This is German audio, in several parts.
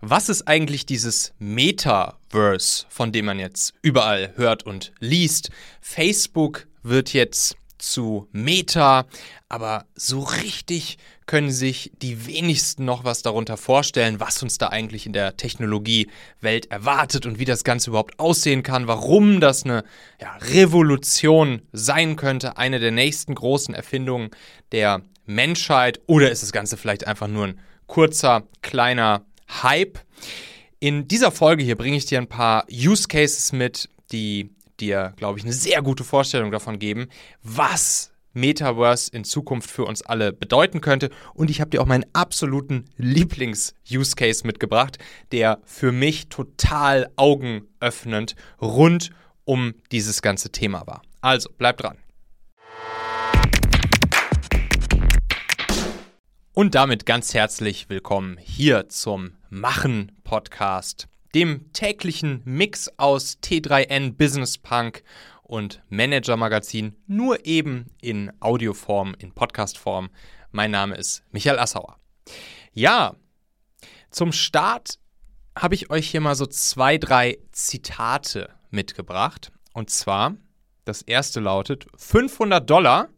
Was ist eigentlich dieses Metaverse, von dem man jetzt überall hört und liest? Facebook wird jetzt zu Meta, aber so richtig können sich die wenigsten noch was darunter vorstellen, was uns da eigentlich in der Technologiewelt erwartet und wie das Ganze überhaupt aussehen kann, warum das eine ja, Revolution sein könnte, eine der nächsten großen Erfindungen der Menschheit oder ist das Ganze vielleicht einfach nur ein kurzer, kleiner Hype? In dieser Folge hier bringe ich dir ein paar Use Cases mit, die dir, glaube ich, eine sehr gute Vorstellung davon geben, was Metaverse in Zukunft für uns alle bedeuten könnte. Und ich habe dir auch meinen absoluten Lieblings-Use Case mitgebracht, der für mich total augenöffnend rund um dieses ganze Thema war. Also, bleib dran. Und damit ganz herzlich willkommen hier zum Machen Podcast dem täglichen Mix aus T3N Business Punk und Manager Magazin, nur eben in Audioform, in Podcastform. Mein Name ist Michael Assauer. Ja, zum Start habe ich euch hier mal so zwei, drei Zitate mitgebracht. Und zwar, das erste lautet, 500 Dollar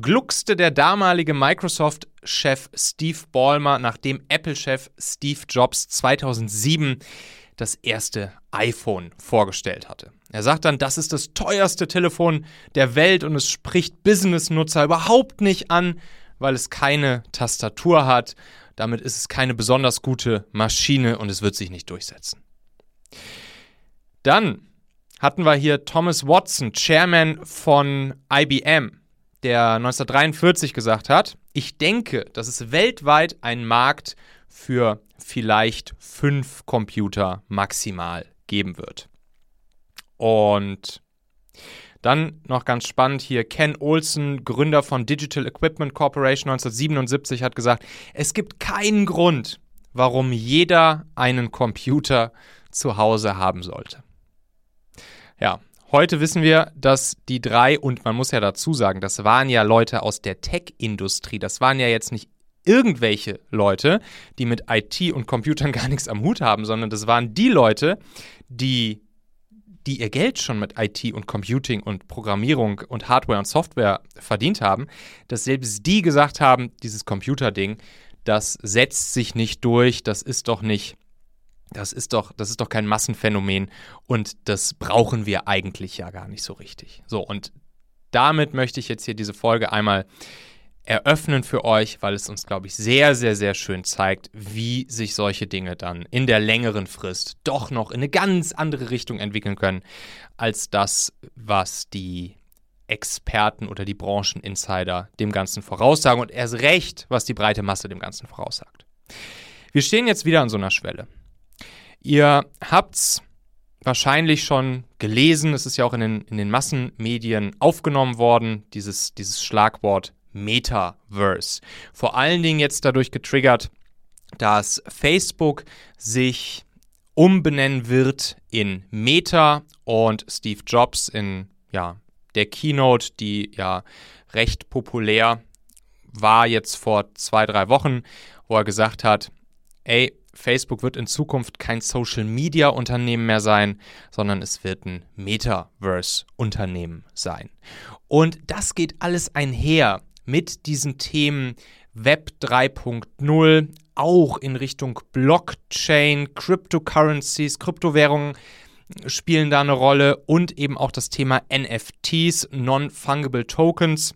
gluckste der damalige Microsoft-Chef Steve Ballmer, nachdem Apple-Chef Steve Jobs 2007 das erste iPhone vorgestellt hatte. Er sagt dann, das ist das teuerste Telefon der Welt und es spricht Business-Nutzer überhaupt nicht an, weil es keine Tastatur hat. Damit ist es keine besonders gute Maschine und es wird sich nicht durchsetzen. Dann hatten wir hier Thomas Watson, Chairman von IBM, der 1943 gesagt hat, ich denke, dass es weltweit einen Markt für vielleicht fünf Computer maximal geben wird. Und dann noch ganz spannend hier, Ken Olsen, Gründer von Digital Equipment Corporation 1977, hat gesagt, es gibt keinen Grund, warum jeder einen Computer zu Hause haben sollte. Ja, heute wissen wir, dass die drei, und man muss ja dazu sagen, das waren ja Leute aus der Tech-Industrie, das waren ja jetzt nicht irgendwelche Leute, die mit IT und Computern gar nichts am Hut haben, sondern das waren die Leute, die die ihr Geld schon mit IT und Computing und Programmierung und Hardware und Software verdient haben, dass selbst die gesagt haben, dieses Computerding, das setzt sich nicht durch, das ist doch nicht, das ist doch, das ist doch kein Massenphänomen und das brauchen wir eigentlich ja gar nicht so richtig. So, und damit möchte ich jetzt hier diese Folge einmal eröffnen für euch, weil es uns, glaube ich, sehr, sehr, sehr schön zeigt, wie sich solche Dinge dann in der längeren Frist doch noch in eine ganz andere Richtung entwickeln können, als das, was die Experten oder die Brancheninsider dem Ganzen voraussagen und erst recht, was die breite Masse dem Ganzen voraussagt. Wir stehen jetzt wieder an so einer Schwelle. Ihr habt's wahrscheinlich schon gelesen, es ist ja auch in den, in den Massenmedien aufgenommen worden, dieses, dieses Schlagwort Metaverse. Vor allen Dingen jetzt dadurch getriggert, dass Facebook sich umbenennen wird in Meta und Steve Jobs in ja, der Keynote, die ja recht populär war jetzt vor zwei, drei Wochen, wo er gesagt hat, ey, Facebook wird in Zukunft kein Social-Media-Unternehmen mehr sein, sondern es wird ein Metaverse-Unternehmen sein. Und das geht alles einher mit diesen Themen Web 3.0 auch in Richtung Blockchain, Cryptocurrencies, Kryptowährungen spielen da eine Rolle und eben auch das Thema NFTs, Non-Fungible Tokens.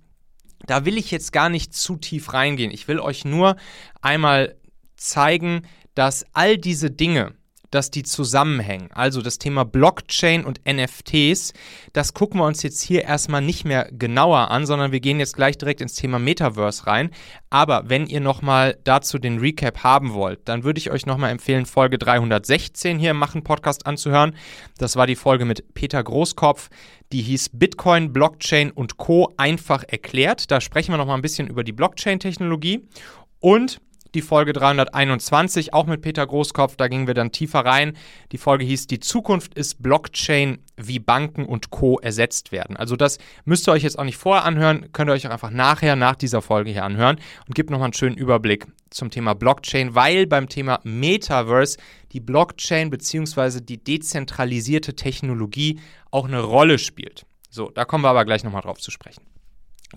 Da will ich jetzt gar nicht zu tief reingehen. Ich will euch nur einmal zeigen, dass all diese Dinge, dass die zusammenhängen. Also das Thema Blockchain und NFTs, das gucken wir uns jetzt hier erstmal nicht mehr genauer an, sondern wir gehen jetzt gleich direkt ins Thema Metaverse rein. Aber wenn ihr nochmal dazu den Recap haben wollt, dann würde ich euch nochmal empfehlen, Folge 316 hier im Machen Podcast anzuhören. Das war die Folge mit Peter Großkopf. Die hieß Bitcoin, Blockchain und Co. einfach erklärt. Da sprechen wir nochmal ein bisschen über die Blockchain-Technologie. Und die Folge 321, auch mit Peter Großkopf, da gingen wir dann tiefer rein. Die Folge hieß Die Zukunft ist Blockchain, wie Banken und Co. ersetzt werden. Also das müsst ihr euch jetzt auch nicht vorher anhören, könnt ihr euch auch einfach nachher, nach dieser Folge hier anhören und gibt nochmal einen schönen Überblick zum Thema Blockchain, weil beim Thema Metaverse die Blockchain bzw. die dezentralisierte Technologie auch eine Rolle spielt. So, da kommen wir aber gleich nochmal drauf zu sprechen.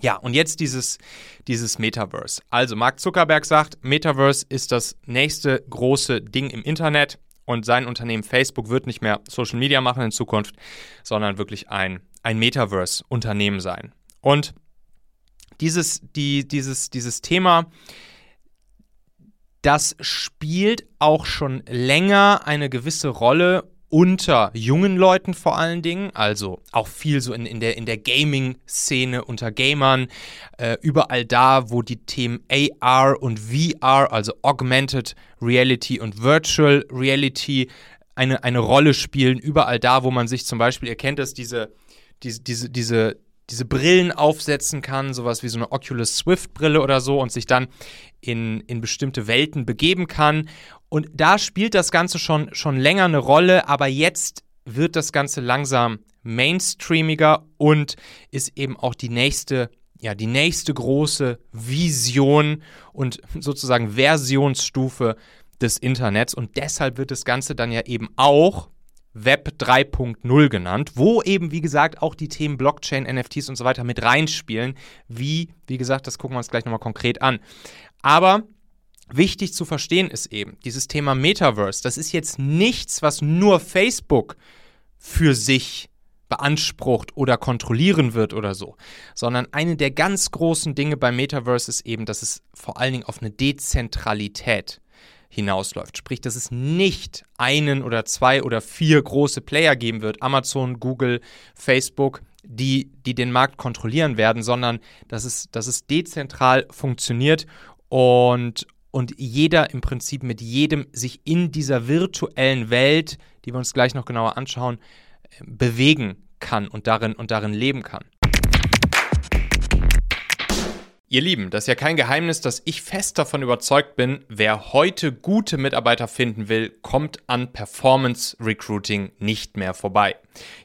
Ja, und jetzt dieses, dieses Metaverse. Also Mark Zuckerberg sagt, Metaverse ist das nächste große Ding im Internet und sein Unternehmen Facebook wird nicht mehr Social Media machen in Zukunft, sondern wirklich ein, ein Metaverse-Unternehmen sein. Und dieses, die, dieses, dieses Thema, das spielt auch schon länger eine gewisse Rolle unter jungen Leuten vor allen Dingen, also auch viel so in, in der, in der Gaming-Szene unter Gamern, äh, überall da, wo die Themen AR und VR, also Augmented Reality und Virtual Reality, eine, eine Rolle spielen, überall da, wo man sich zum Beispiel, ihr kennt das, diese, diese, diese, diese diese Brillen aufsetzen kann, sowas wie so eine Oculus Swift-Brille oder so, und sich dann in, in bestimmte Welten begeben kann. Und da spielt das Ganze schon, schon länger eine Rolle, aber jetzt wird das Ganze langsam mainstreamiger und ist eben auch die nächste, ja, die nächste große Vision und sozusagen Versionsstufe des Internets. Und deshalb wird das Ganze dann ja eben auch Web 3.0 genannt, wo eben, wie gesagt, auch die Themen Blockchain, NFTs und so weiter mit reinspielen. Wie, wie gesagt, das gucken wir uns gleich nochmal konkret an. Aber wichtig zu verstehen ist eben, dieses Thema Metaverse, das ist jetzt nichts, was nur Facebook für sich beansprucht oder kontrollieren wird oder so, sondern eine der ganz großen Dinge beim Metaverse ist eben, dass es vor allen Dingen auf eine Dezentralität hinausläuft. Sprich, dass es nicht einen oder zwei oder vier große Player geben wird, Amazon, Google, Facebook, die, die den Markt kontrollieren werden, sondern dass es, dass es dezentral funktioniert und, und jeder im Prinzip mit jedem sich in dieser virtuellen Welt, die wir uns gleich noch genauer anschauen, äh, bewegen kann und darin, und darin leben kann. Ihr Lieben, das ist ja kein Geheimnis, dass ich fest davon überzeugt bin, wer heute gute Mitarbeiter finden will, kommt an Performance Recruiting nicht mehr vorbei.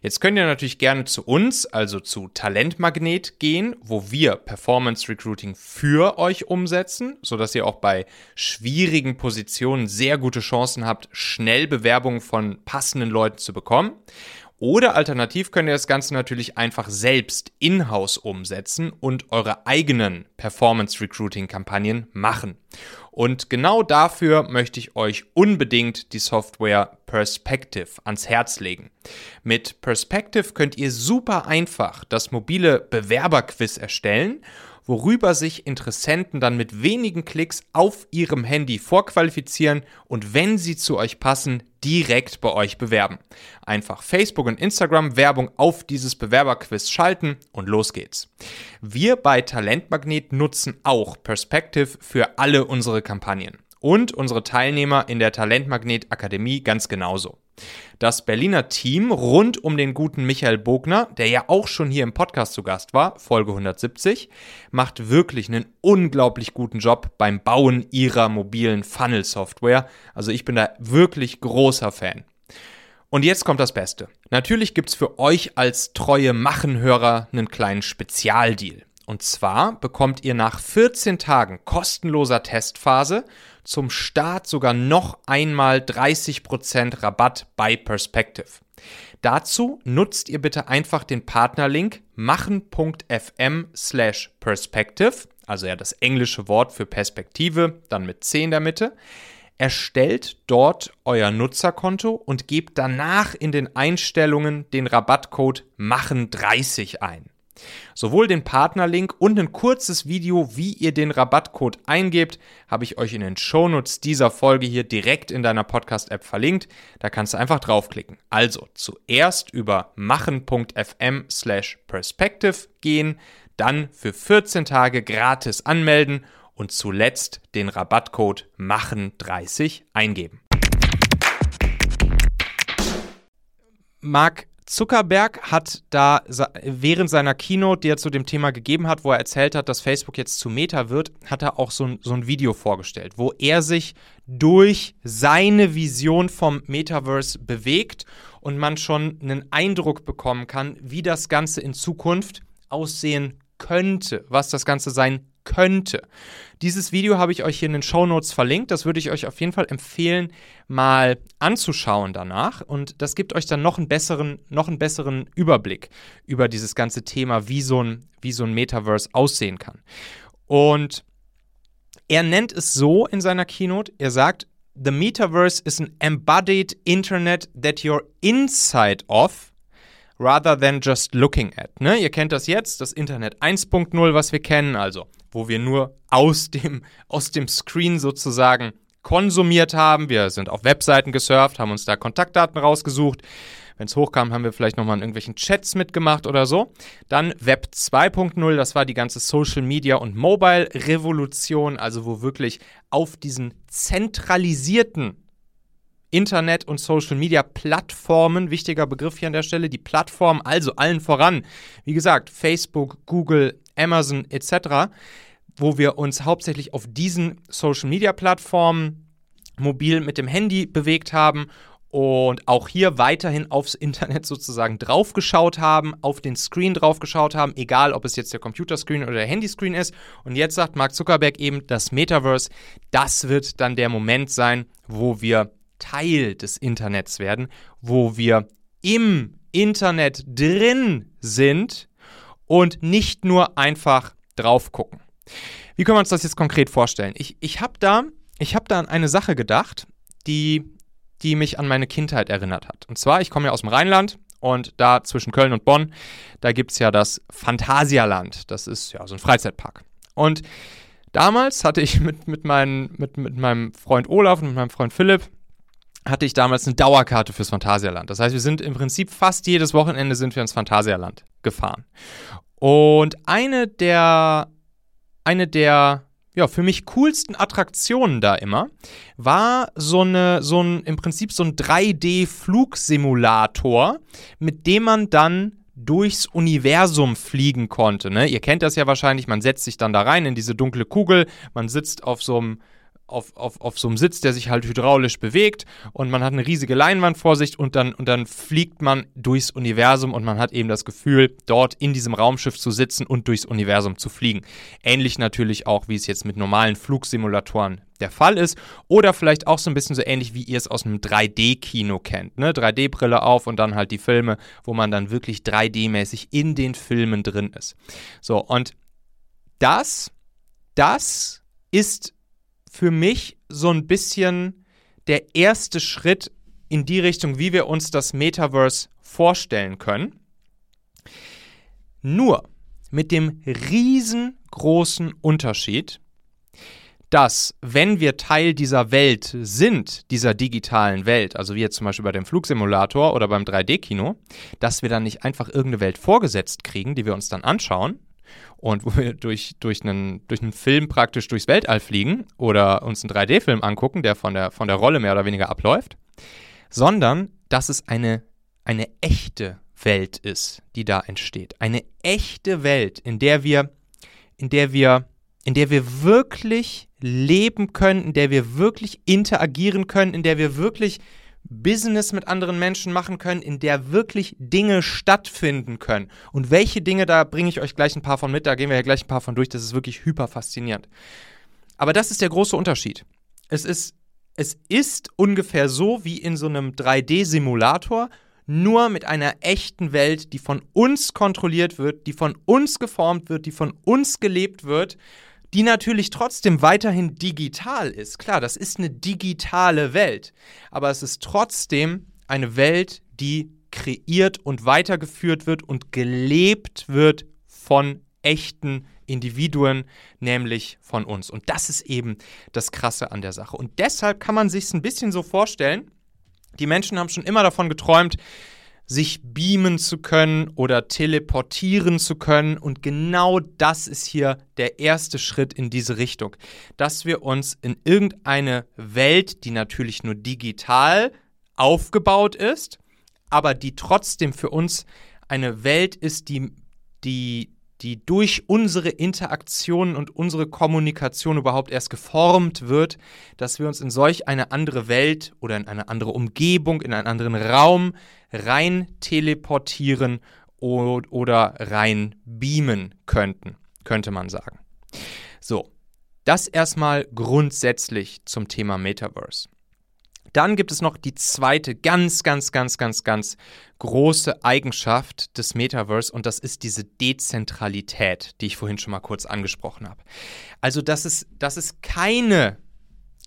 Jetzt könnt ihr natürlich gerne zu uns, also zu Talentmagnet gehen, wo wir Performance Recruiting für euch umsetzen, sodass ihr auch bei schwierigen Positionen sehr gute Chancen habt, schnell Bewerbungen von passenden Leuten zu bekommen. Oder alternativ könnt ihr das Ganze natürlich einfach selbst in-house umsetzen und eure eigenen Performance Recruiting Kampagnen machen. Und genau dafür möchte ich euch unbedingt die Software Perspective ans Herz legen. Mit Perspective könnt ihr super einfach das mobile Bewerberquiz erstellen worüber sich Interessenten dann mit wenigen Klicks auf ihrem Handy vorqualifizieren und wenn sie zu euch passen, direkt bei euch bewerben. Einfach Facebook und Instagram Werbung auf dieses Bewerberquiz schalten und los geht's. Wir bei Talentmagnet nutzen auch Perspective für alle unsere Kampagnen und unsere Teilnehmer in der Talentmagnet Akademie ganz genauso. Das Berliner Team rund um den guten Michael Bogner, der ja auch schon hier im Podcast zu Gast war, Folge 170, macht wirklich einen unglaublich guten Job beim Bauen ihrer mobilen Funnel-Software. Also ich bin da wirklich großer Fan. Und jetzt kommt das Beste. Natürlich gibt es für euch als treue Machenhörer einen kleinen Spezialdeal. Und zwar bekommt ihr nach 14 Tagen kostenloser Testphase zum Start sogar noch einmal 30% Rabatt bei Perspective. Dazu nutzt ihr bitte einfach den Partnerlink machen.fm slash perspective, also ja das englische Wort für Perspektive, dann mit 10 in der Mitte. Erstellt dort euer Nutzerkonto und gebt danach in den Einstellungen den Rabattcode machen30 ein. Sowohl den Partnerlink und ein kurzes Video, wie ihr den Rabattcode eingebt, habe ich euch in den Shownotes dieser Folge hier direkt in deiner Podcast-App verlinkt. Da kannst du einfach draufklicken. Also zuerst über machen.fm slash perspective gehen, dann für 14 Tage gratis anmelden und zuletzt den Rabattcode machen30 eingeben. Marc, Zuckerberg hat da während seiner Keynote, die er zu dem Thema gegeben hat, wo er erzählt hat, dass Facebook jetzt zu Meta wird, hat er auch so ein, so ein Video vorgestellt, wo er sich durch seine Vision vom Metaverse bewegt und man schon einen Eindruck bekommen kann, wie das Ganze in Zukunft aussehen könnte, was das Ganze sein könnte. Dieses Video habe ich euch hier in den Show Notes verlinkt. Das würde ich euch auf jeden Fall empfehlen, mal anzuschauen danach. Und das gibt euch dann noch einen besseren, noch einen besseren Überblick über dieses ganze Thema, wie so ein, wie so ein Metaverse aussehen kann. Und er nennt es so in seiner Keynote, er sagt, The Metaverse is an embodied Internet that you're inside of rather than just looking at. Ne? Ihr kennt das jetzt, das Internet 1.0, was wir kennen, also wo wir nur aus dem, aus dem Screen sozusagen konsumiert haben. Wir sind auf Webseiten gesurft, haben uns da Kontaktdaten rausgesucht. Wenn es hochkam, haben wir vielleicht nochmal in irgendwelchen Chats mitgemacht oder so. Dann Web 2.0, das war die ganze Social Media und Mobile Revolution, also wo wirklich auf diesen zentralisierten Internet- und Social-Media-Plattformen, wichtiger Begriff hier an der Stelle, die Plattformen, also allen voran, wie gesagt, Facebook, Google, Amazon etc., wo wir uns hauptsächlich auf diesen Social-Media-Plattformen mobil mit dem Handy bewegt haben und auch hier weiterhin aufs Internet sozusagen draufgeschaut haben, auf den Screen draufgeschaut haben, egal ob es jetzt der Computerscreen oder der Handyscreen ist. Und jetzt sagt Mark Zuckerberg eben, das Metaverse, das wird dann der Moment sein, wo wir Teil des Internets werden, wo wir im Internet drin sind und nicht nur einfach drauf gucken. Wie können wir uns das jetzt konkret vorstellen? Ich, ich habe da, hab da an eine Sache gedacht, die, die mich an meine Kindheit erinnert hat. Und zwar, ich komme ja aus dem Rheinland und da zwischen Köln und Bonn, da gibt es ja das Phantasialand. Das ist ja so ein Freizeitpark. Und damals hatte ich mit, mit, mein, mit, mit meinem Freund Olaf und mit meinem Freund Philipp, hatte ich damals eine Dauerkarte fürs Phantasialand. Das heißt, wir sind im Prinzip fast jedes Wochenende sind wir ins Phantasialand gefahren. Und eine der, eine der ja, für mich coolsten Attraktionen da immer war so eine, so ein, im Prinzip so ein 3D-Flugsimulator, mit dem man dann durchs Universum fliegen konnte. Ne? Ihr kennt das ja wahrscheinlich, man setzt sich dann da rein in diese dunkle Kugel, man sitzt auf so einem auf, auf, auf so einem Sitz, der sich halt hydraulisch bewegt und man hat eine riesige Leinwand vor sich und dann, und dann fliegt man durchs Universum und man hat eben das Gefühl, dort in diesem Raumschiff zu sitzen und durchs Universum zu fliegen. Ähnlich natürlich auch, wie es jetzt mit normalen Flugsimulatoren der Fall ist oder vielleicht auch so ein bisschen so ähnlich, wie ihr es aus einem 3D-Kino kennt. Ne? 3D-Brille auf und dann halt die Filme, wo man dann wirklich 3D-mäßig in den Filmen drin ist. So, und das, das ist für mich so ein bisschen der erste Schritt in die Richtung, wie wir uns das Metaverse vorstellen können. Nur mit dem riesengroßen Unterschied, dass wenn wir Teil dieser Welt sind, dieser digitalen Welt, also wie jetzt zum Beispiel bei dem Flugsimulator oder beim 3D-Kino, dass wir dann nicht einfach irgendeine Welt vorgesetzt kriegen, die wir uns dann anschauen, und wo wir durch, durch, einen, durch einen Film praktisch durchs Weltall fliegen oder uns einen 3D-Film angucken, der von der, von der Rolle mehr oder weniger abläuft, sondern dass es eine, eine echte Welt ist, die da entsteht. Eine echte Welt, in der wir, in der wir, in der wir wirklich leben können, in der wir wirklich interagieren können, in der wir wirklich Business mit anderen Menschen machen können, in der wirklich Dinge stattfinden können. Und welche Dinge, da bringe ich euch gleich ein paar von mit, da gehen wir ja gleich ein paar von durch, das ist wirklich hyper faszinierend. Aber das ist der große Unterschied. Es ist, es ist ungefähr so wie in so einem 3D-Simulator, nur mit einer echten Welt, die von uns kontrolliert wird, die von uns geformt wird, die von uns gelebt wird die natürlich trotzdem weiterhin digital ist. Klar, das ist eine digitale Welt, aber es ist trotzdem eine Welt, die kreiert und weitergeführt wird und gelebt wird von echten Individuen, nämlich von uns. Und das ist eben das Krasse an der Sache. Und deshalb kann man sich es ein bisschen so vorstellen, die Menschen haben schon immer davon geträumt, sich beamen zu können oder teleportieren zu können. Und genau das ist hier der erste Schritt in diese Richtung. Dass wir uns in irgendeine Welt, die natürlich nur digital aufgebaut ist, aber die trotzdem für uns eine Welt ist, die, die, die durch unsere Interaktionen und unsere Kommunikation überhaupt erst geformt wird, dass wir uns in solch eine andere Welt oder in eine andere Umgebung, in einen anderen Raum rein teleportieren oder rein beamen könnten, könnte man sagen. So, das erstmal grundsätzlich zum Thema Metaverse. Dann gibt es noch die zweite ganz, ganz, ganz, ganz, ganz große Eigenschaft des Metaverse und das ist diese Dezentralität, die ich vorhin schon mal kurz angesprochen habe. Also, dass es, dass es keine,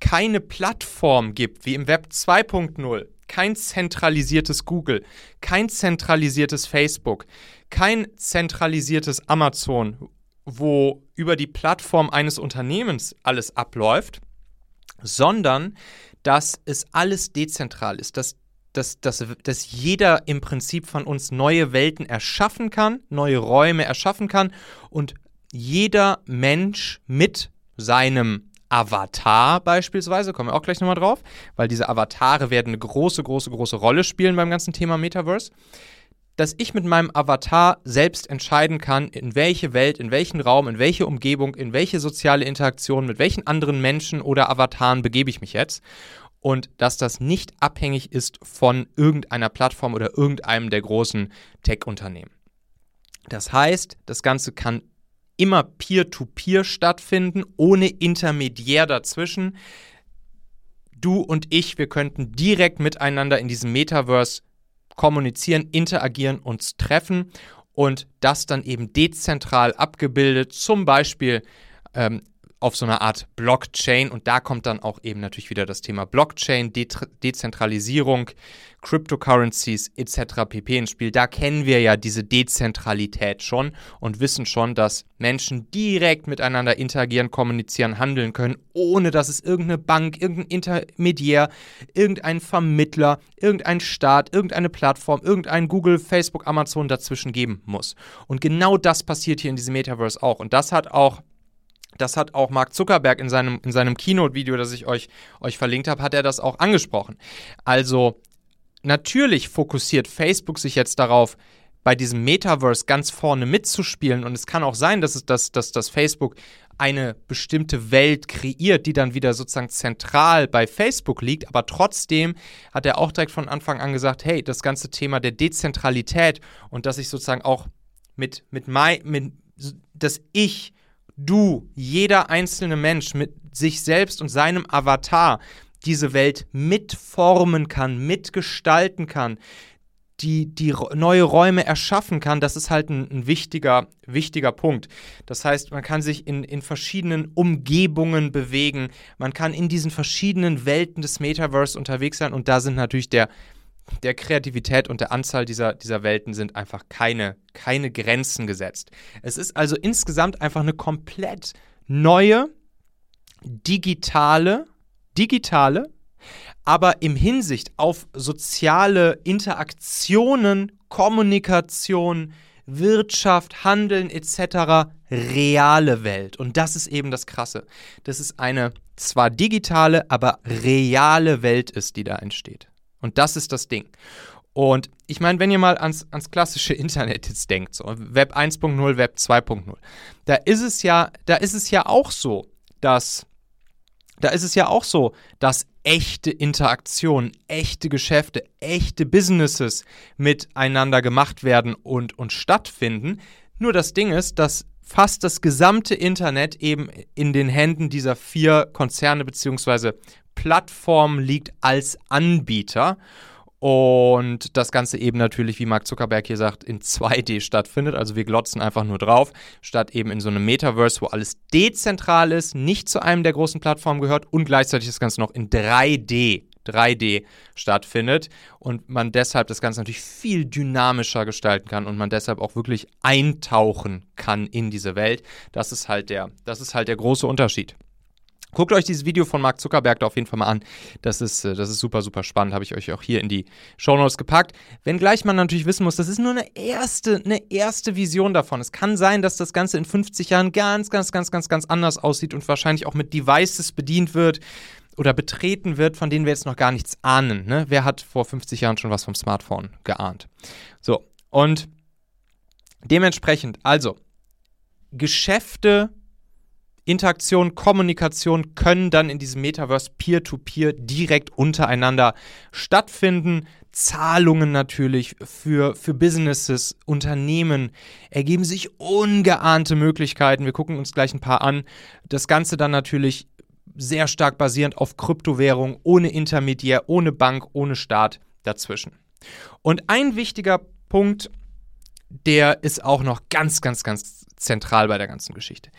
keine Plattform gibt wie im Web 2.0, kein zentralisiertes Google, kein zentralisiertes Facebook, kein zentralisiertes Amazon, wo über die Plattform eines Unternehmens alles abläuft, sondern dass es alles dezentral ist, dass, dass, dass, dass jeder im Prinzip von uns neue Welten erschaffen kann, neue Räume erschaffen kann und jeder Mensch mit seinem Avatar beispielsweise, kommen wir auch gleich nochmal drauf, weil diese Avatare werden eine große, große, große Rolle spielen beim ganzen Thema Metaverse dass ich mit meinem Avatar selbst entscheiden kann, in welche Welt, in welchen Raum, in welche Umgebung, in welche soziale Interaktion, mit welchen anderen Menschen oder Avataren begebe ich mich jetzt. Und dass das nicht abhängig ist von irgendeiner Plattform oder irgendeinem der großen Tech-Unternehmen. Das heißt, das Ganze kann immer peer-to-peer -peer stattfinden, ohne Intermediär dazwischen. Du und ich, wir könnten direkt miteinander in diesem Metaverse kommunizieren, interagieren, uns treffen und das dann eben dezentral abgebildet, zum Beispiel ähm, auf so einer Art Blockchain. Und da kommt dann auch eben natürlich wieder das Thema Blockchain, De Dezentralisierung, Cryptocurrencies etc. pp. ins Spiel. Da kennen wir ja diese Dezentralität schon und wissen schon, dass Menschen direkt miteinander interagieren, kommunizieren, handeln können, ohne dass es irgendeine Bank, irgendein Intermediär, irgendein Vermittler, irgendein Staat, irgendeine Plattform, irgendein Google, Facebook, Amazon dazwischen geben muss. Und genau das passiert hier in diesem Metaverse auch. Und das hat auch das hat auch Mark Zuckerberg in seinem, in seinem Keynote-Video, das ich euch, euch verlinkt habe, hat er das auch angesprochen. Also natürlich fokussiert Facebook sich jetzt darauf, bei diesem Metaverse ganz vorne mitzuspielen. Und es kann auch sein, dass, es, dass, dass, dass Facebook eine bestimmte Welt kreiert, die dann wieder sozusagen zentral bei Facebook liegt. Aber trotzdem hat er auch direkt von Anfang an gesagt, hey, das ganze Thema der Dezentralität und dass ich sozusagen auch mit, mit, mein, mit dass ich du, jeder einzelne Mensch mit sich selbst und seinem Avatar diese Welt mitformen kann, mitgestalten kann, die, die neue Räume erschaffen kann, das ist halt ein, ein, wichtiger, wichtiger Punkt. Das heißt, man kann sich in, in verschiedenen Umgebungen bewegen, man kann in diesen verschiedenen Welten des Metaverse unterwegs sein und da sind natürlich der, der Kreativität und der Anzahl dieser, dieser Welten sind einfach keine, keine Grenzen gesetzt. Es ist also insgesamt einfach eine komplett neue, digitale, digitale, aber im Hinsicht auf soziale Interaktionen, Kommunikation, Wirtschaft, Handeln etc. reale Welt. Und das ist eben das Krasse. Das ist eine zwar digitale, aber reale Welt ist, die da entsteht. Und das ist das Ding. Und ich meine, wenn ihr mal ans, ans klassische Internet jetzt denkt, so Web 1.0, Web 2.0, da ist es ja, da ist es ja auch so, dass da ist es ja auch so, dass echte Interaktionen, echte Geschäfte, echte Businesses miteinander gemacht werden und, und stattfinden. Nur das Ding ist, dass fast das gesamte Internet eben in den Händen dieser vier Konzerne bzw. Plattform liegt als Anbieter. Und das Ganze eben natürlich, wie Mark Zuckerberg hier sagt, in 2D stattfindet. Also wir glotzen einfach nur drauf, statt eben in so einem Metaverse, wo alles dezentral ist, nicht zu einem der großen Plattformen gehört und gleichzeitig das Ganze noch in 3D 3D stattfindet und man deshalb das Ganze natürlich viel dynamischer gestalten kann und man deshalb auch wirklich eintauchen kann in diese Welt. Das ist halt der, das ist halt der große Unterschied. Guckt euch dieses Video von Mark Zuckerberg da auf jeden Fall mal an. Das ist, äh, das ist super, super spannend. Habe ich euch auch hier in die Show Notes gepackt. Wenngleich man natürlich wissen muss, das ist nur eine erste, eine erste Vision davon. Es kann sein, dass das Ganze in 50 Jahren ganz, ganz, ganz, ganz, ganz anders aussieht und wahrscheinlich auch mit Devices bedient wird oder betreten wird, von denen wir jetzt noch gar nichts ahnen. Ne? Wer hat vor 50 Jahren schon was vom Smartphone geahnt? So, und dementsprechend, also, Geschäfte Interaktion, Kommunikation können dann in diesem Metaverse peer-to-peer -peer direkt untereinander stattfinden. Zahlungen natürlich für, für Businesses, Unternehmen ergeben sich ungeahnte Möglichkeiten. Wir gucken uns gleich ein paar an. Das Ganze dann natürlich sehr stark basierend auf Kryptowährung, ohne Intermediär, ohne Bank, ohne Staat dazwischen. Und ein wichtiger Punkt, der ist auch noch ganz, ganz, ganz zentral bei der ganzen Geschichte.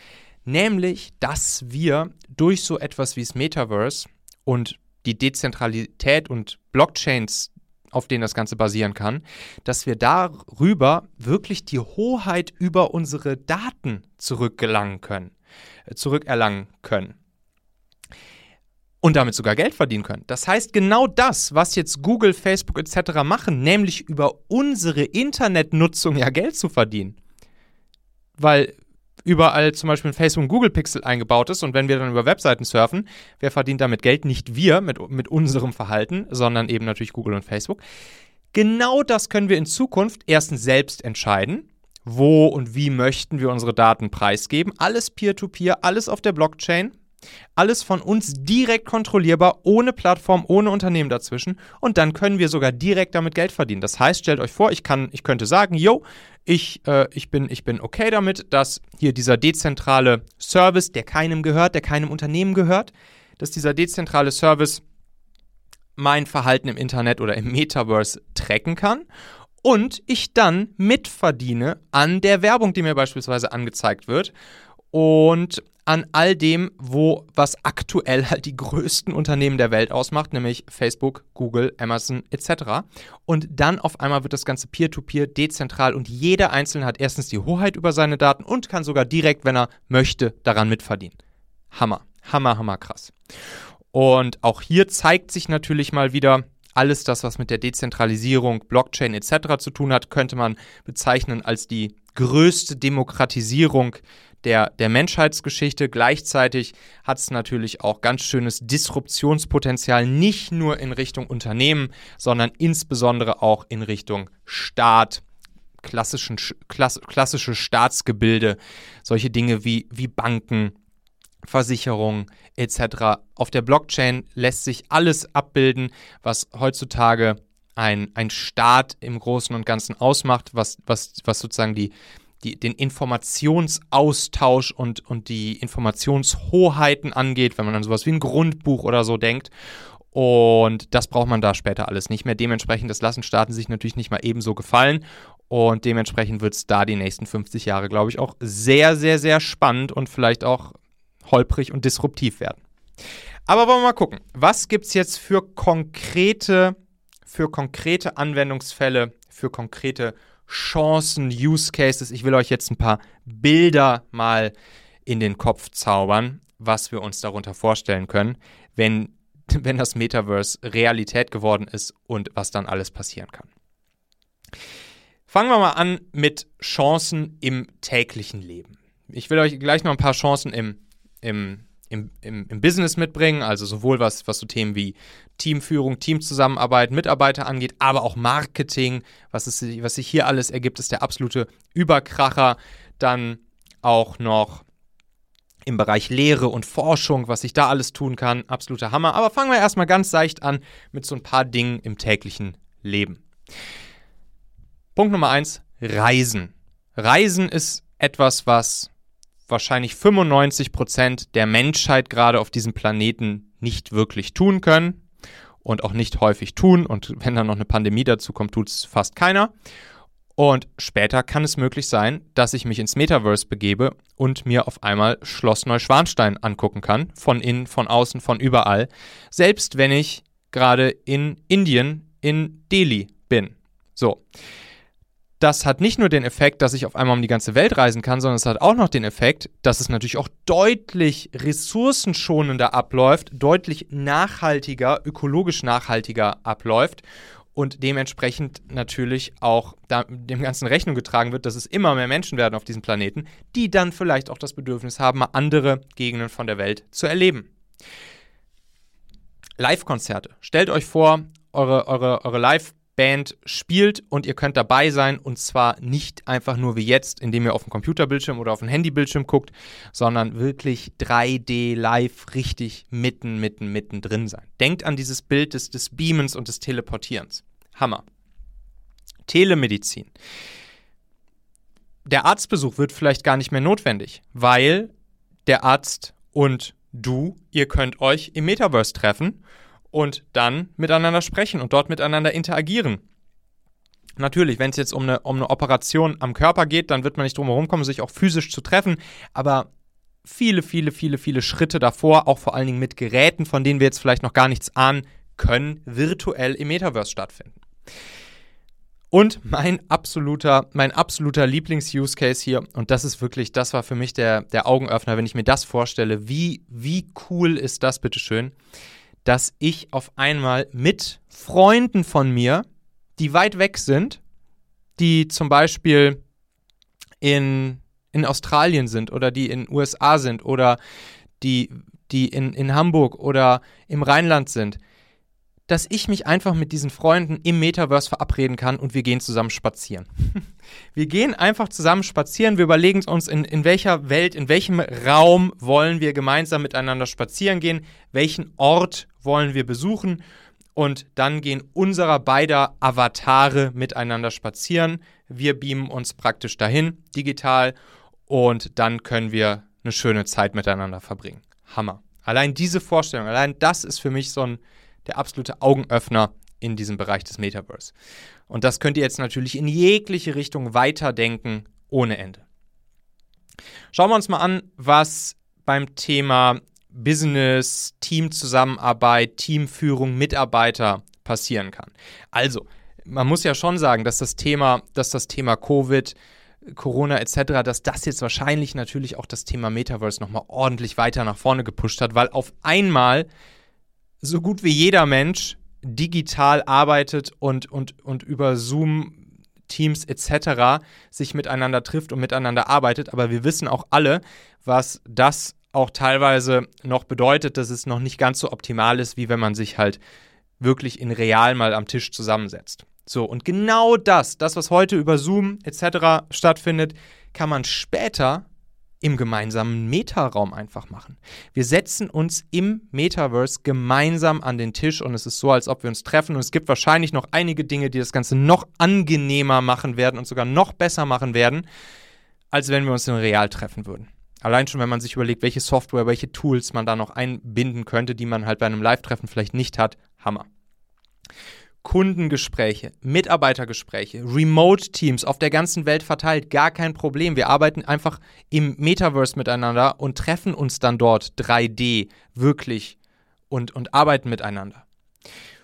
Nämlich, dass wir durch so etwas wie das Metaverse und die Dezentralität und Blockchains, auf denen das Ganze basieren kann, dass wir darüber wirklich die Hoheit über unsere Daten zurückgelangen können, äh, zurückerlangen können. Und damit sogar Geld verdienen können. Das heißt, genau das, was jetzt Google, Facebook etc. machen, nämlich über unsere Internetnutzung ja Geld zu verdienen. Weil überall zum Beispiel ein Facebook- und Google-Pixel eingebaut ist und wenn wir dann über Webseiten surfen, wer verdient damit Geld? Nicht wir mit, mit unserem Verhalten, sondern eben natürlich Google und Facebook. Genau das können wir in Zukunft erstens selbst entscheiden. Wo und wie möchten wir unsere Daten preisgeben? Alles peer-to-peer, -peer, alles auf der Blockchain. Alles von uns direkt kontrollierbar, ohne Plattform, ohne Unternehmen dazwischen. Und dann können wir sogar direkt damit Geld verdienen. Das heißt, stellt euch vor, ich, kann, ich könnte sagen, yo, ich, äh, ich, bin, ich bin okay damit, dass hier dieser dezentrale Service, der keinem gehört, der keinem Unternehmen gehört, dass dieser dezentrale Service mein Verhalten im Internet oder im Metaverse tracken kann und ich dann mitverdiene an der Werbung, die mir beispielsweise angezeigt wird und an all dem, wo was aktuell halt die größten Unternehmen der Welt ausmacht, nämlich Facebook, Google, Amazon etc. Und dann auf einmal wird das Ganze peer-to-peer, -peer, dezentral und jeder Einzelne hat erstens die Hoheit über seine Daten und kann sogar direkt, wenn er möchte, daran mitverdienen. Hammer, hammer, hammer krass. Und auch hier zeigt sich natürlich mal wieder, alles das, was mit der Dezentralisierung, Blockchain etc. zu tun hat, könnte man bezeichnen als die größte Demokratisierung der, der Menschheitsgeschichte. Gleichzeitig hat es natürlich auch ganz schönes Disruptionspotenzial, nicht nur in Richtung Unternehmen, sondern insbesondere auch in Richtung Staat, klassischen, klass, klassische Staatsgebilde, solche Dinge wie, wie Banken, Versicherungen etc. Auf der Blockchain lässt sich alles abbilden, was heutzutage ein, ein Staat im Großen und Ganzen ausmacht, was, was, was sozusagen die, die, den Informationsaustausch und, und die Informationshoheiten angeht, wenn man an sowas wie ein Grundbuch oder so denkt. Und das braucht man da später alles nicht mehr. Dementsprechend, das lassen Staaten sich natürlich nicht mal ebenso gefallen. Und dementsprechend wird es da die nächsten 50 Jahre, glaube ich, auch sehr, sehr, sehr spannend und vielleicht auch holprig und disruptiv werden. Aber wollen wir mal gucken, was gibt es jetzt für konkrete, für konkrete Anwendungsfälle, für konkrete Chancen, Use Cases. Ich will euch jetzt ein paar Bilder mal in den Kopf zaubern, was wir uns darunter vorstellen können, wenn, wenn das Metaverse Realität geworden ist und was dann alles passieren kann. Fangen wir mal an mit Chancen im täglichen Leben. Ich will euch gleich noch ein paar Chancen im, im im, im, im Business mitbringen, also sowohl was, was so Themen wie Teamführung, Teamzusammenarbeit, Mitarbeiter angeht, aber auch Marketing, was, es, was sich hier alles ergibt, ist der absolute Überkracher. Dann auch noch im Bereich Lehre und Forschung, was sich da alles tun kann, absoluter Hammer. Aber fangen wir erstmal ganz seicht an mit so ein paar Dingen im täglichen Leben. Punkt Nummer eins: Reisen. Reisen ist etwas, was wahrscheinlich 95 Prozent der Menschheit gerade auf diesem Planeten nicht wirklich tun können und auch nicht häufig tun. Und wenn dann noch eine Pandemie dazu kommt, tut es fast keiner. Und später kann es möglich sein, dass ich mich ins Metaverse begebe und mir auf einmal Schloss Neuschwanstein angucken kann. Von innen, von außen, von überall. Selbst wenn ich gerade in Indien, in Delhi bin. So das hat nicht nur den Effekt, dass ich auf einmal um die ganze Welt reisen kann, sondern es hat auch noch den Effekt, dass es natürlich auch deutlich ressourcenschonender abläuft, deutlich nachhaltiger, ökologisch nachhaltiger abläuft und dementsprechend natürlich auch dem Ganzen Rechnung getragen wird, dass es immer mehr Menschen werden auf diesem Planeten, die dann vielleicht auch das Bedürfnis haben, mal andere Gegenden von der Welt zu erleben. Live-Konzerte. Stellt euch vor, eure, eure, eure Live- Band spielt und ihr könnt dabei sein und zwar nicht einfach nur wie jetzt, indem ihr auf dem Computerbildschirm oder auf dem Handybildschirm guckt, sondern wirklich 3D live richtig mitten, mitten, mitten drin sein. Denkt an dieses Bild des, des Beamens und des Teleportierens. Hammer. Telemedizin. Der Arztbesuch wird vielleicht gar nicht mehr notwendig, weil der Arzt und du, ihr könnt euch im Metaverse treffen und dann miteinander sprechen und dort miteinander interagieren. Natürlich, wenn es jetzt um eine, um eine Operation am Körper geht, dann wird man nicht drum herum kommen, sich auch physisch zu treffen. Aber viele, viele, viele, viele Schritte davor, auch vor allen Dingen mit Geräten, von denen wir jetzt vielleicht noch gar nichts ahnen, können virtuell im Metaverse stattfinden. Und mein absoluter, mein absoluter Lieblings-Use-Case hier, und das ist wirklich, das war für mich der, der Augenöffner, wenn ich mir das vorstelle, wie, wie cool ist das, bitteschön, dass ich auf einmal mit Freunden von mir, die weit weg sind, die zum Beispiel in, in Australien sind oder die in USA sind oder die, die in, in Hamburg oder im Rheinland sind, dass ich mich einfach mit diesen Freunden im Metaverse verabreden kann und wir gehen zusammen spazieren. wir gehen einfach zusammen spazieren, wir überlegen uns, in, in welcher Welt, in welchem Raum wollen wir gemeinsam miteinander spazieren gehen, welchen Ort wollen wir besuchen und dann gehen unserer beider Avatare miteinander spazieren. Wir beamen uns praktisch dahin, digital, und dann können wir eine schöne Zeit miteinander verbringen. Hammer. Allein diese Vorstellung, allein das ist für mich so ein der absolute Augenöffner in diesem Bereich des Metaverse. Und das könnt ihr jetzt natürlich in jegliche Richtung weiterdenken, ohne Ende. Schauen wir uns mal an, was beim Thema Business, Teamzusammenarbeit, Teamführung, Mitarbeiter passieren kann. Also, man muss ja schon sagen, dass das Thema, dass das Thema Covid, Corona etc., dass das jetzt wahrscheinlich natürlich auch das Thema Metaverse nochmal ordentlich weiter nach vorne gepusht hat, weil auf einmal so gut wie jeder Mensch digital arbeitet und, und, und über Zoom, Teams etc. sich miteinander trifft und miteinander arbeitet. Aber wir wissen auch alle, was das auch teilweise noch bedeutet, dass es noch nicht ganz so optimal ist, wie wenn man sich halt wirklich in real mal am Tisch zusammensetzt. So, und genau das, das, was heute über Zoom etc. stattfindet, kann man später im gemeinsamen Meta-Raum einfach machen. Wir setzen uns im Metaverse gemeinsam an den Tisch und es ist so, als ob wir uns treffen und es gibt wahrscheinlich noch einige Dinge, die das Ganze noch angenehmer machen werden und sogar noch besser machen werden, als wenn wir uns in real treffen würden. Allein schon, wenn man sich überlegt, welche Software, welche Tools man da noch einbinden könnte, die man halt bei einem Live-Treffen vielleicht nicht hat, Hammer. Kundengespräche, Mitarbeitergespräche, Remote-Teams auf der ganzen Welt verteilt, gar kein Problem. Wir arbeiten einfach im Metaverse miteinander und treffen uns dann dort 3D wirklich und, und arbeiten miteinander.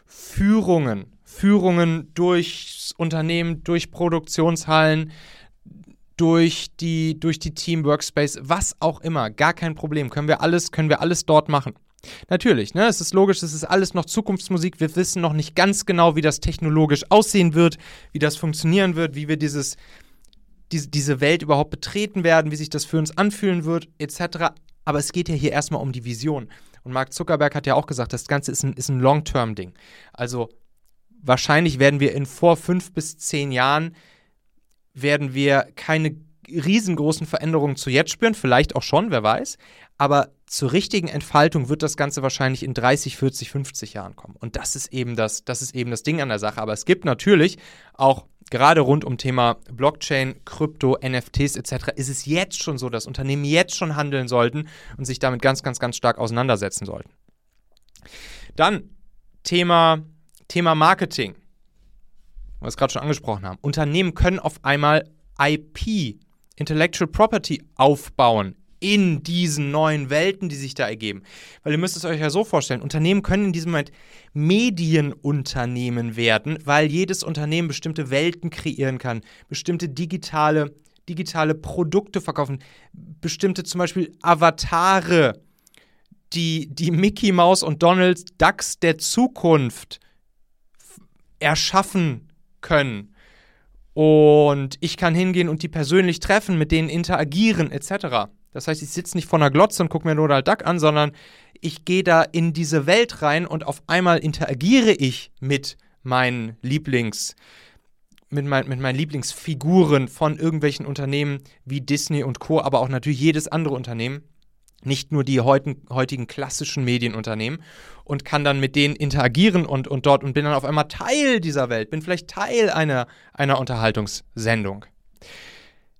Führungen, Führungen durchs Unternehmen, durch Produktionshallen, durch die, durch die Team Workspace, was auch immer, gar kein Problem. Können wir alles, können wir alles dort machen. Natürlich, ne? Es ist logisch, es ist alles noch Zukunftsmusik. Wir wissen noch nicht ganz genau, wie das technologisch aussehen wird, wie das funktionieren wird, wie wir dieses, diese, diese Welt überhaupt betreten werden, wie sich das für uns anfühlen wird, etc. Aber es geht ja hier erstmal um die Vision. Und Mark Zuckerberg hat ja auch gesagt, das Ganze ist ein, ist ein Long-Term-Ding. Also wahrscheinlich werden wir in vor fünf bis zehn Jahren werden wir keine riesengroßen Veränderungen zu jetzt spüren, vielleicht auch schon, wer weiß. Aber zur richtigen Entfaltung wird das Ganze wahrscheinlich in 30, 40, 50 Jahren kommen. Und das ist eben das, das ist eben das Ding an der Sache. Aber es gibt natürlich auch gerade rund um Thema Blockchain, Krypto, NFTs etc. ist es jetzt schon so, dass Unternehmen jetzt schon handeln sollten und sich damit ganz, ganz, ganz stark auseinandersetzen sollten. Dann Thema, Thema Marketing, was wir gerade schon angesprochen haben. Unternehmen können auf einmal IP, Intellectual Property, aufbauen in diesen neuen Welten, die sich da ergeben. Weil ihr müsst es euch ja so vorstellen, Unternehmen können in diesem Moment Medienunternehmen werden, weil jedes Unternehmen bestimmte Welten kreieren kann, bestimmte digitale, digitale Produkte verkaufen, bestimmte zum Beispiel Avatare, die die Mickey Mouse und Donald Ducks der Zukunft erschaffen können. Und ich kann hingehen und die persönlich treffen, mit denen interagieren, etc. Das heißt, ich sitze nicht vor einer Glotze und gucke mir Donald Duck an, sondern ich gehe da in diese Welt rein und auf einmal interagiere ich mit meinen Lieblings- mit, mein, mit meinen Lieblingsfiguren von irgendwelchen Unternehmen wie Disney und Co., aber auch natürlich jedes andere Unternehmen, nicht nur die heutigen, heutigen klassischen Medienunternehmen und kann dann mit denen interagieren und, und dort und bin dann auf einmal Teil dieser Welt, bin vielleicht Teil einer, einer Unterhaltungssendung.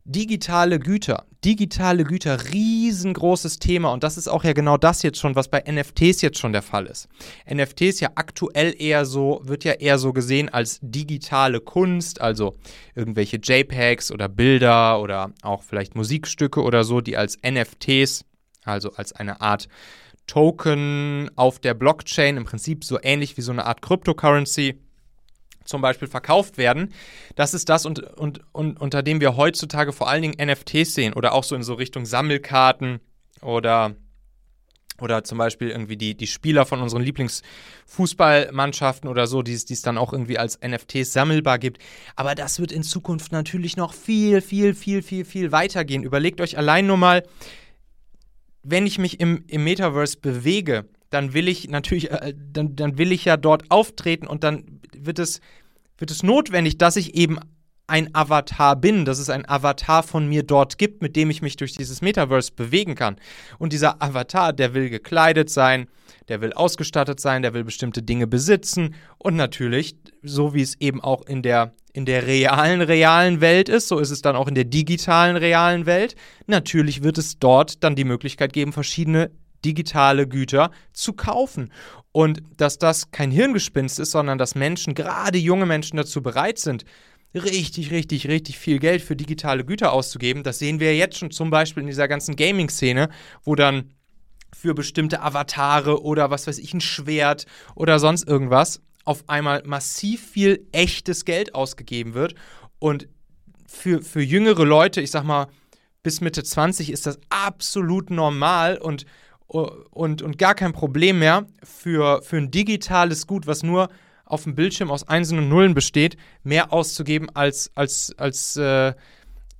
Digitale Güter. Digitale Güter, riesengroßes Thema und das ist auch ja genau das jetzt schon, was bei NFTs jetzt schon der Fall ist. NFTs ja aktuell eher so, wird ja eher so gesehen als digitale Kunst, also irgendwelche JPEGs oder Bilder oder auch vielleicht Musikstücke oder so, die als NFTs, also als eine Art Token auf der Blockchain, im Prinzip so ähnlich wie so eine Art Cryptocurrency, zum Beispiel verkauft werden. Das ist das, und, und, und, unter dem wir heutzutage vor allen Dingen NFTs sehen oder auch so in so Richtung Sammelkarten oder, oder zum Beispiel irgendwie die, die Spieler von unseren Lieblingsfußballmannschaften oder so, die es dann auch irgendwie als NFTs sammelbar gibt. Aber das wird in Zukunft natürlich noch viel, viel, viel, viel, viel weitergehen. Überlegt euch allein nur mal, wenn ich mich im, im Metaverse bewege, dann will ich natürlich, äh, dann, dann will ich ja dort auftreten und dann wird es, wird es notwendig, dass ich eben ein Avatar bin, dass es ein Avatar von mir dort gibt, mit dem ich mich durch dieses Metaverse bewegen kann. Und dieser Avatar, der will gekleidet sein, der will ausgestattet sein, der will bestimmte Dinge besitzen und natürlich, so wie es eben auch in der in der realen, realen Welt ist, so ist es dann auch in der digitalen, realen Welt. Natürlich wird es dort dann die Möglichkeit geben, verschiedene digitale Güter zu kaufen. Und dass das kein Hirngespinst ist, sondern dass Menschen, gerade junge Menschen, dazu bereit sind, richtig, richtig, richtig viel Geld für digitale Güter auszugeben. Das sehen wir jetzt schon zum Beispiel in dieser ganzen Gaming-Szene, wo dann für bestimmte Avatare oder was weiß ich, ein Schwert oder sonst irgendwas auf einmal massiv viel echtes Geld ausgegeben wird. Und für, für jüngere Leute, ich sag mal, bis Mitte 20 ist das absolut normal und und, und gar kein Problem mehr für, für ein digitales Gut, was nur auf dem Bildschirm aus Einsen und Nullen besteht, mehr auszugeben als, als, als, äh,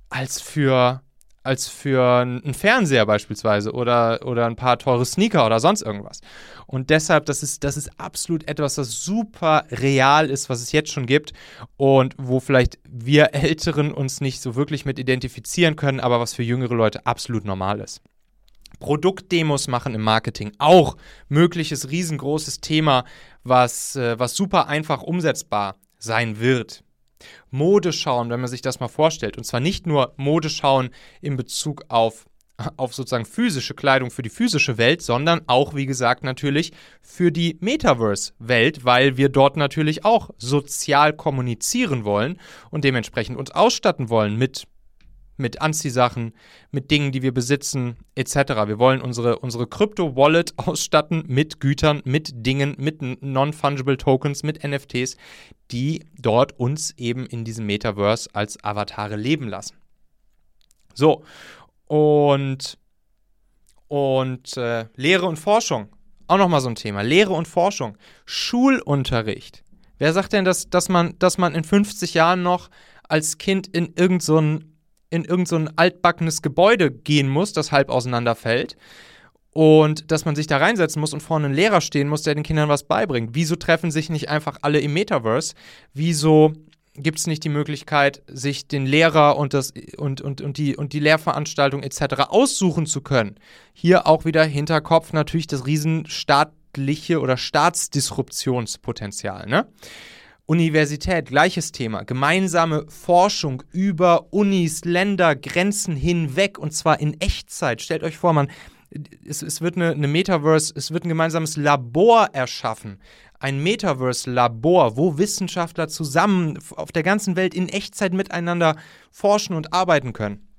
als für als für einen Fernseher beispielsweise oder, oder ein paar teure Sneaker oder sonst irgendwas. Und deshalb, das ist, das ist absolut etwas, das super real ist, was es jetzt schon gibt und wo vielleicht wir Älteren uns nicht so wirklich mit identifizieren können, aber was für jüngere Leute absolut normal ist. Produktdemos machen im Marketing. Auch mögliches riesengroßes Thema, was, äh, was super einfach umsetzbar sein wird. Modeschauen, wenn man sich das mal vorstellt. Und zwar nicht nur Modeschauen in Bezug auf, auf sozusagen physische Kleidung für die physische Welt, sondern auch, wie gesagt, natürlich für die Metaverse-Welt, weil wir dort natürlich auch sozial kommunizieren wollen und dementsprechend uns ausstatten wollen mit mit Anziehsachen, mit Dingen, die wir besitzen, etc. Wir wollen unsere, unsere Crypto-Wallet ausstatten mit Gütern, mit Dingen, mit Non-Fungible Tokens, mit NFTs, die dort uns eben in diesem Metaverse als Avatare leben lassen. So, und, und äh, Lehre und Forschung, auch nochmal so ein Thema. Lehre und Forschung, Schulunterricht. Wer sagt denn, dass, dass, man, dass man in 50 Jahren noch als Kind in irgendeinen so in irgendein so altbackenes Gebäude gehen muss, das halb auseinanderfällt. Und dass man sich da reinsetzen muss und vorne ein Lehrer stehen muss, der den Kindern was beibringt. Wieso treffen sich nicht einfach alle im Metaverse? Wieso gibt es nicht die Möglichkeit, sich den Lehrer und, das, und, und, und, die, und die Lehrveranstaltung etc. aussuchen zu können? Hier auch wieder Hinterkopf natürlich das riesenstaatliche oder Staatsdisruptionspotenzial. Ne? Universität, gleiches Thema. Gemeinsame Forschung über Unis, Länder, Grenzen hinweg und zwar in Echtzeit. Stellt euch vor, man, es, es wird eine, eine Metaverse, es wird ein gemeinsames Labor erschaffen. Ein Metaverse-Labor, wo Wissenschaftler zusammen auf der ganzen Welt in Echtzeit miteinander forschen und arbeiten können.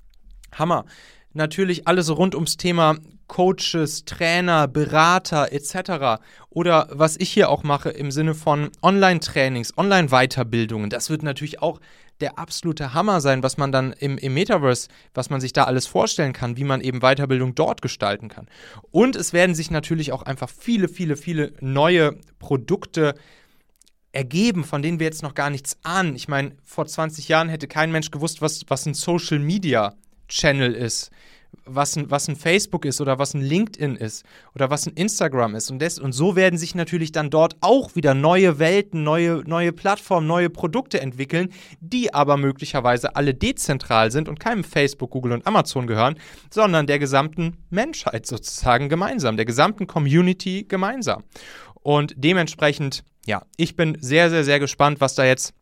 Hammer natürlich alles rund ums Thema Coaches, Trainer, Berater etc. Oder was ich hier auch mache im Sinne von Online-Trainings, Online-Weiterbildungen. Das wird natürlich auch der absolute Hammer sein, was man dann im, im Metaverse, was man sich da alles vorstellen kann, wie man eben Weiterbildung dort gestalten kann. Und es werden sich natürlich auch einfach viele, viele, viele neue Produkte ergeben, von denen wir jetzt noch gar nichts ahnen. Ich meine, vor 20 Jahren hätte kein Mensch gewusst, was, was ein Social Media Channel ist. Was ein, was ein Facebook ist oder was ein LinkedIn ist oder was ein Instagram ist. Und, des, und so werden sich natürlich dann dort auch wieder neue Welten, neue, neue Plattformen, neue Produkte entwickeln, die aber möglicherweise alle dezentral sind und keinem Facebook, Google und Amazon gehören, sondern der gesamten Menschheit sozusagen gemeinsam, der gesamten Community gemeinsam. Und dementsprechend, ja, ich bin sehr, sehr, sehr gespannt, was da jetzt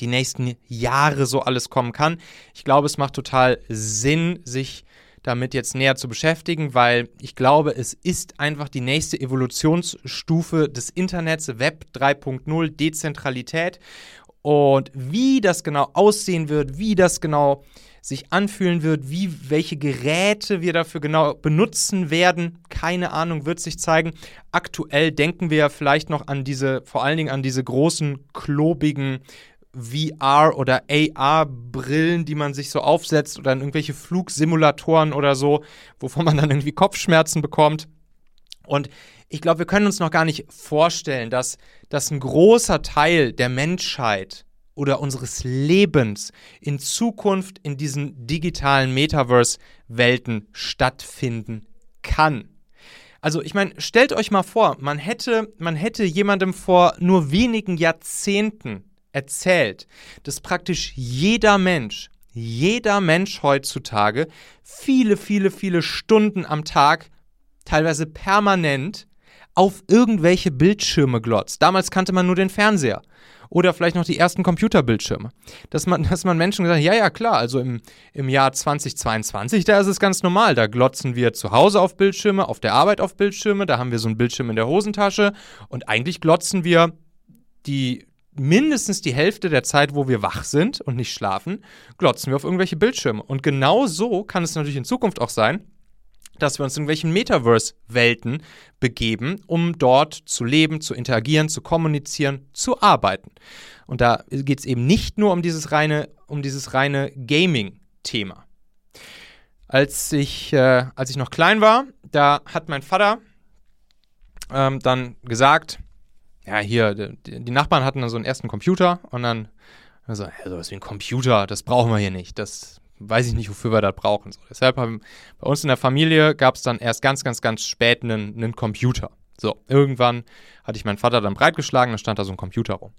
die nächsten Jahre so alles kommen kann. Ich glaube, es macht total Sinn, sich damit jetzt näher zu beschäftigen, weil ich glaube, es ist einfach die nächste Evolutionsstufe des Internets, Web 3.0, Dezentralität. Und wie das genau aussehen wird, wie das genau sich anfühlen wird, wie welche Geräte wir dafür genau benutzen werden, keine Ahnung, wird sich zeigen. Aktuell denken wir ja vielleicht noch an diese, vor allen Dingen an diese großen, klobigen VR- oder AR-Brillen, die man sich so aufsetzt oder in irgendwelche Flugsimulatoren oder so, wovon man dann irgendwie Kopfschmerzen bekommt. Und ich glaube, wir können uns noch gar nicht vorstellen, dass, dass ein großer Teil der Menschheit oder unseres Lebens in Zukunft in diesen digitalen Metaverse-Welten stattfinden kann. Also ich meine, stellt euch mal vor, man hätte, man hätte jemandem vor nur wenigen Jahrzehnten erzählt, dass praktisch jeder Mensch, jeder Mensch heutzutage viele, viele, viele Stunden am Tag, teilweise permanent, auf irgendwelche Bildschirme glotzt. Damals kannte man nur den Fernseher oder vielleicht noch die ersten Computerbildschirme. Dass man, dass man Menschen gesagt hat, ja, ja, klar, also im, im Jahr 2022, da ist es ganz normal. Da glotzen wir zu Hause auf Bildschirme, auf der Arbeit auf Bildschirme, da haben wir so einen Bildschirm in der Hosentasche und eigentlich glotzen wir die mindestens die Hälfte der Zeit, wo wir wach sind und nicht schlafen, glotzen wir auf irgendwelche Bildschirme. Und genau so kann es natürlich in Zukunft auch sein, dass wir uns in irgendwelchen Metaverse-Welten begeben, um dort zu leben, zu interagieren, zu kommunizieren, zu arbeiten. Und da geht es eben nicht nur um dieses reine, um reine Gaming-Thema. Als ich, äh, als ich noch klein war, da hat mein Vater ähm, dann gesagt, ja, hier, die, die, Nachbarn hatten dann so einen ersten Computer und dann so, ja, sowas wie ein Computer, das brauchen wir hier nicht. Das weiß ich nicht, wofür wir das brauchen. So, deshalb haben bei uns in der Familie gab es dann erst ganz, ganz, ganz spät einen, einen Computer. So, irgendwann hatte ich meinen Vater dann breitgeschlagen, dann stand da so ein Computer rum.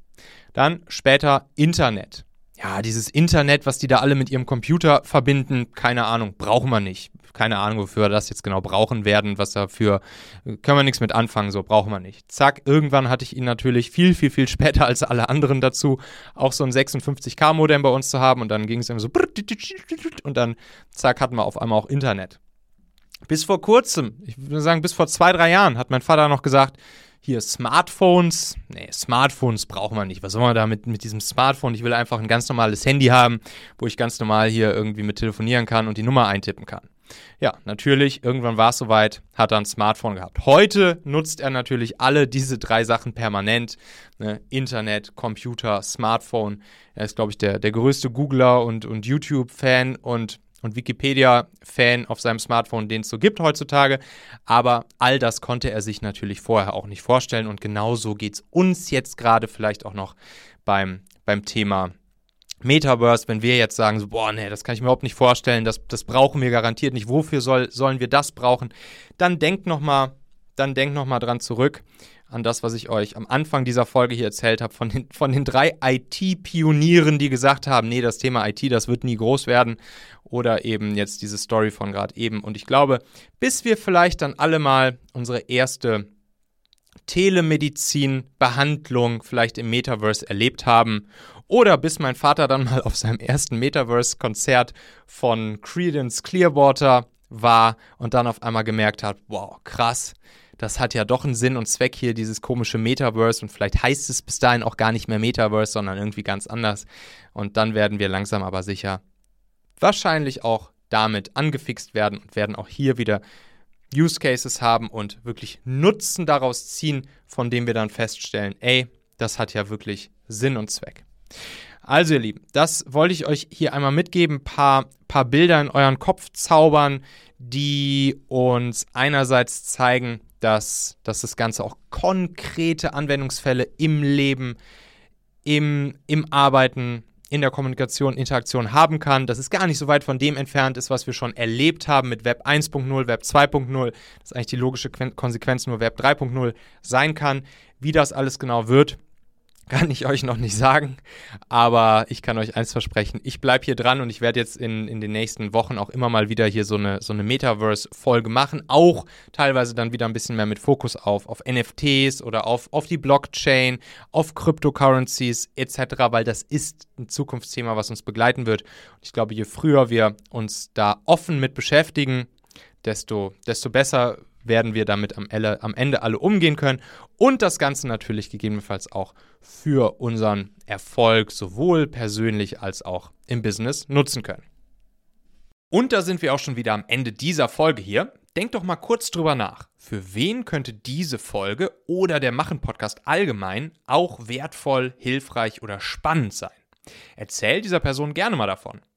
Dann später Internet ja, dieses Internet, was die da alle mit ihrem Computer verbinden, keine Ahnung, brauchen wir nicht. Keine Ahnung, wofür wir das jetzt genau brauchen werden, was dafür, können wir nichts mit anfangen, so brauchen wir nicht. Zack, irgendwann hatte ich ihn natürlich viel, viel, viel später als alle anderen dazu, auch so ein 56K-Modem bei uns zu haben und dann ging es immer so und dann, zack, hatten wir auf einmal auch Internet. Bis vor kurzem, ich würde sagen, bis vor zwei, drei Jahren hat mein Vater noch gesagt, hier Smartphones. Nee, Smartphones brauchen wir nicht. Was soll man da mit, mit diesem Smartphone? Ich will einfach ein ganz normales Handy haben, wo ich ganz normal hier irgendwie mit telefonieren kann und die Nummer eintippen kann. Ja, natürlich, irgendwann war es soweit, hat er ein Smartphone gehabt. Heute nutzt er natürlich alle diese drei Sachen permanent. Ne? Internet, Computer, Smartphone. Er ist, glaube ich, der, der größte Googler und, und YouTube-Fan und und Wikipedia-Fan auf seinem Smartphone, den es so gibt heutzutage. Aber all das konnte er sich natürlich vorher auch nicht vorstellen. Und genauso geht es uns jetzt gerade vielleicht auch noch beim, beim Thema Metaverse, wenn wir jetzt sagen, so, boah, nee, das kann ich mir überhaupt nicht vorstellen, das, das brauchen wir garantiert nicht, wofür soll, sollen wir das brauchen, dann denkt nochmal, dann denkt nochmal dran zurück an das, was ich euch am Anfang dieser Folge hier erzählt habe, von den, von den drei IT-Pionieren, die gesagt haben, nee, das Thema IT, das wird nie groß werden. Oder eben jetzt diese Story von gerade eben. Und ich glaube, bis wir vielleicht dann alle mal unsere erste Telemedizin-Behandlung vielleicht im Metaverse erlebt haben oder bis mein Vater dann mal auf seinem ersten Metaverse-Konzert von Credence Clearwater war und dann auf einmal gemerkt hat, wow, krass, das hat ja doch einen Sinn und Zweck hier, dieses komische Metaverse. Und vielleicht heißt es bis dahin auch gar nicht mehr Metaverse, sondern irgendwie ganz anders. Und dann werden wir langsam aber sicher wahrscheinlich auch damit angefixt werden und werden auch hier wieder Use Cases haben und wirklich Nutzen daraus ziehen, von dem wir dann feststellen, ey, das hat ja wirklich Sinn und Zweck. Also ihr Lieben, das wollte ich euch hier einmal mitgeben, ein paar, paar Bilder in euren Kopf zaubern, die uns einerseits zeigen, dass, dass das Ganze auch konkrete Anwendungsfälle im Leben, im, im Arbeiten in der Kommunikation, Interaktion haben kann, dass es gar nicht so weit von dem entfernt ist, was wir schon erlebt haben mit Web 1.0, Web 2.0, dass eigentlich die logische Konsequenz nur Web 3.0 sein kann. Wie das alles genau wird, kann ich euch noch nicht sagen, aber ich kann euch eins versprechen. Ich bleibe hier dran und ich werde jetzt in, in den nächsten Wochen auch immer mal wieder hier so eine, so eine Metaverse-Folge machen. Auch teilweise dann wieder ein bisschen mehr mit Fokus auf, auf NFTs oder auf, auf die Blockchain, auf Cryptocurrencies etc., weil das ist ein Zukunftsthema, was uns begleiten wird. Und ich glaube, je früher wir uns da offen mit beschäftigen, desto, desto besser werden wir damit am, Ende alle umgehen können und das Ganze natürlich gegebenenfalls auch für unseren Erfolg sowohl persönlich als auch im Business nutzen können. Und da sind wir auch schon wieder am Ende dieser Folge hier. Denkt doch mal kurz drüber nach. Für wen könnte diese Folge oder der Machen-Podcast allgemein auch wertvoll, hilfreich oder spannend sein? Erzähl dieser Person gerne mal davon.